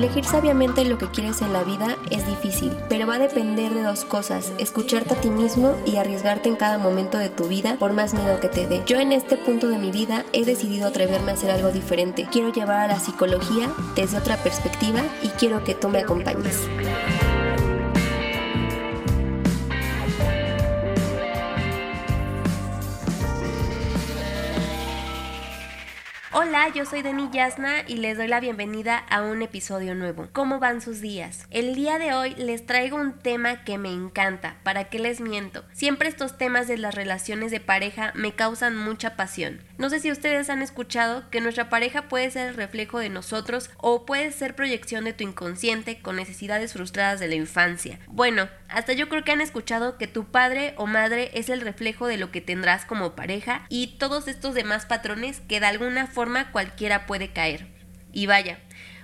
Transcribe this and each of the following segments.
Elegir sabiamente lo que quieres en la vida es difícil, pero va a depender de dos cosas, escucharte a ti mismo y arriesgarte en cada momento de tu vida por más miedo que te dé. Yo en este punto de mi vida he decidido atreverme a hacer algo diferente. Quiero llevar a la psicología desde otra perspectiva y quiero que tú me acompañes. Hola, yo soy Dani Yasna y les doy la bienvenida a un episodio nuevo. ¿Cómo van sus días? El día de hoy les traigo un tema que me encanta, ¿para qué les miento? Siempre estos temas de las relaciones de pareja me causan mucha pasión. No sé si ustedes han escuchado que nuestra pareja puede ser el reflejo de nosotros o puede ser proyección de tu inconsciente con necesidades frustradas de la infancia. Bueno, hasta yo creo que han escuchado que tu padre o madre es el reflejo de lo que tendrás como pareja y todos estos demás patrones que de alguna forma cualquiera puede caer. Y vaya,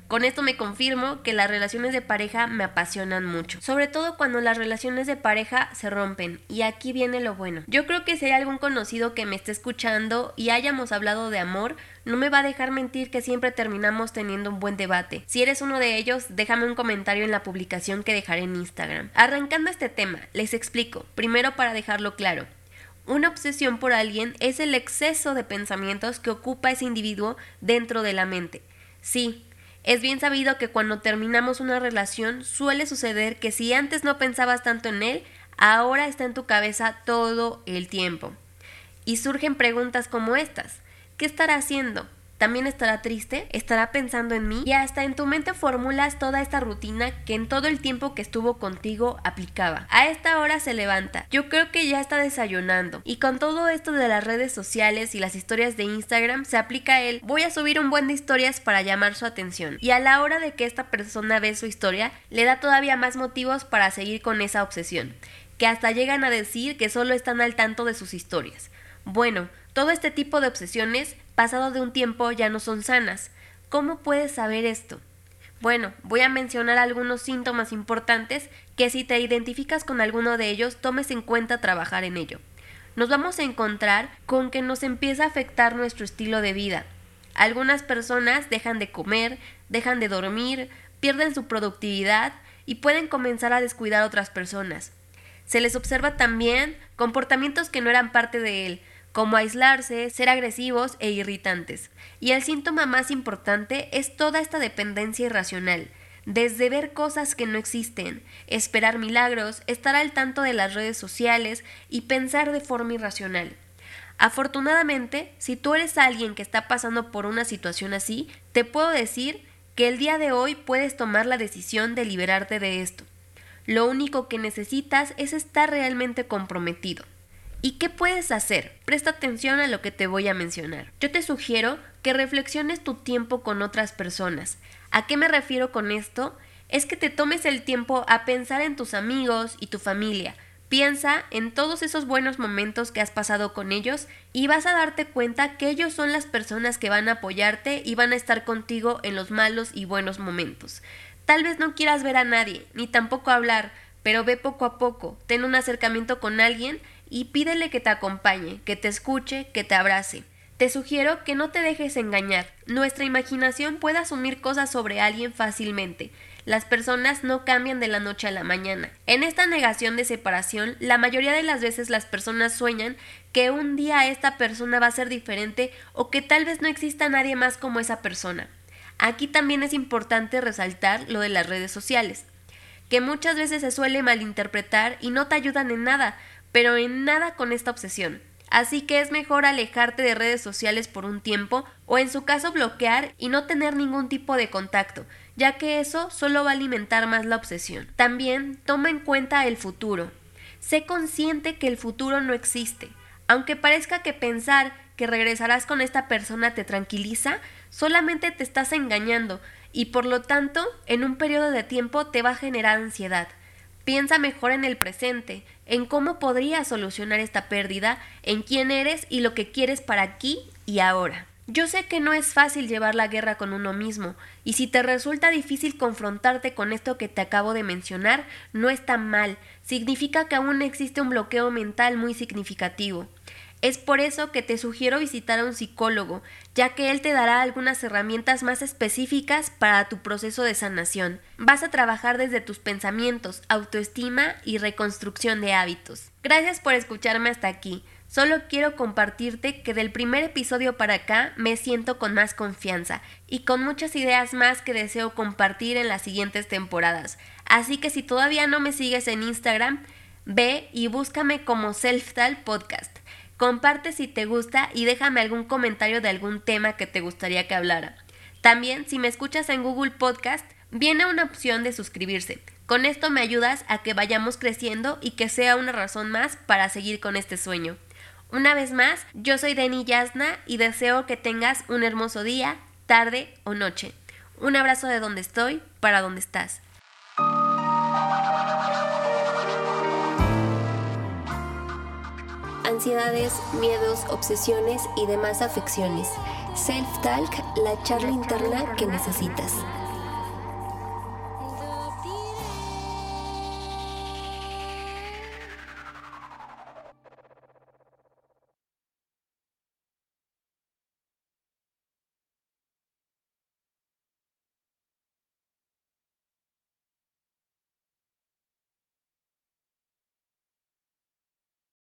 con esto me confirmo que las relaciones de pareja me apasionan mucho, sobre todo cuando las relaciones de pareja se rompen. Y aquí viene lo bueno. Yo creo que si hay algún conocido que me esté escuchando y hayamos hablado de amor, no me va a dejar mentir que siempre terminamos teniendo un buen debate. Si eres uno de ellos, déjame un comentario en la publicación que dejaré en Instagram. Arrancando este tema, les explico, primero para dejarlo claro. Una obsesión por alguien es el exceso de pensamientos que ocupa ese individuo dentro de la mente. Sí, es bien sabido que cuando terminamos una relación suele suceder que si antes no pensabas tanto en él, ahora está en tu cabeza todo el tiempo. Y surgen preguntas como estas. ¿Qué estará haciendo? También estará triste, estará pensando en mí y hasta en tu mente formulas toda esta rutina que en todo el tiempo que estuvo contigo aplicaba. A esta hora se levanta, yo creo que ya está desayunando y con todo esto de las redes sociales y las historias de Instagram se aplica él, voy a subir un buen de historias para llamar su atención y a la hora de que esta persona ve su historia le da todavía más motivos para seguir con esa obsesión, que hasta llegan a decir que solo están al tanto de sus historias. Bueno, todo este tipo de obsesiones, pasado de un tiempo, ya no son sanas. ¿Cómo puedes saber esto? Bueno, voy a mencionar algunos síntomas importantes que si te identificas con alguno de ellos, tomes en cuenta trabajar en ello. Nos vamos a encontrar con que nos empieza a afectar nuestro estilo de vida. Algunas personas dejan de comer, dejan de dormir, pierden su productividad y pueden comenzar a descuidar a otras personas. Se les observa también comportamientos que no eran parte de él, como aislarse, ser agresivos e irritantes. Y el síntoma más importante es toda esta dependencia irracional, desde ver cosas que no existen, esperar milagros, estar al tanto de las redes sociales y pensar de forma irracional. Afortunadamente, si tú eres alguien que está pasando por una situación así, te puedo decir que el día de hoy puedes tomar la decisión de liberarte de esto. Lo único que necesitas es estar realmente comprometido. ¿Y qué puedes hacer? Presta atención a lo que te voy a mencionar. Yo te sugiero que reflexiones tu tiempo con otras personas. ¿A qué me refiero con esto? Es que te tomes el tiempo a pensar en tus amigos y tu familia. Piensa en todos esos buenos momentos que has pasado con ellos y vas a darte cuenta que ellos son las personas que van a apoyarte y van a estar contigo en los malos y buenos momentos. Tal vez no quieras ver a nadie, ni tampoco hablar, pero ve poco a poco, ten un acercamiento con alguien y pídele que te acompañe, que te escuche, que te abrace. Te sugiero que no te dejes engañar. Nuestra imaginación puede asumir cosas sobre alguien fácilmente. Las personas no cambian de la noche a la mañana. En esta negación de separación, la mayoría de las veces las personas sueñan que un día esta persona va a ser diferente o que tal vez no exista nadie más como esa persona. Aquí también es importante resaltar lo de las redes sociales, que muchas veces se suele malinterpretar y no te ayudan en nada, pero en nada con esta obsesión. Así que es mejor alejarte de redes sociales por un tiempo o en su caso bloquear y no tener ningún tipo de contacto, ya que eso solo va a alimentar más la obsesión. También toma en cuenta el futuro. Sé consciente que el futuro no existe. Aunque parezca que pensar que regresarás con esta persona te tranquiliza, solamente te estás engañando y por lo tanto en un periodo de tiempo te va a generar ansiedad. Piensa mejor en el presente, en cómo podrías solucionar esta pérdida, en quién eres y lo que quieres para aquí y ahora. Yo sé que no es fácil llevar la guerra con uno mismo, y si te resulta difícil confrontarte con esto que te acabo de mencionar, no está mal, significa que aún existe un bloqueo mental muy significativo. Es por eso que te sugiero visitar a un psicólogo, ya que él te dará algunas herramientas más específicas para tu proceso de sanación. Vas a trabajar desde tus pensamientos, autoestima y reconstrucción de hábitos. Gracias por escucharme hasta aquí. Solo quiero compartirte que del primer episodio para acá me siento con más confianza y con muchas ideas más que deseo compartir en las siguientes temporadas. Así que si todavía no me sigues en Instagram, ve y búscame como Selftal Podcast. Comparte si te gusta y déjame algún comentario de algún tema que te gustaría que hablara. También, si me escuchas en Google Podcast, viene una opción de suscribirse. Con esto me ayudas a que vayamos creciendo y que sea una razón más para seguir con este sueño. Una vez más, yo soy Deni Yasna y deseo que tengas un hermoso día, tarde o noche. Un abrazo de donde estoy para donde estás. Ansiedades, miedos, obsesiones y demás afecciones. Self-Talk, la charla interna que necesitas.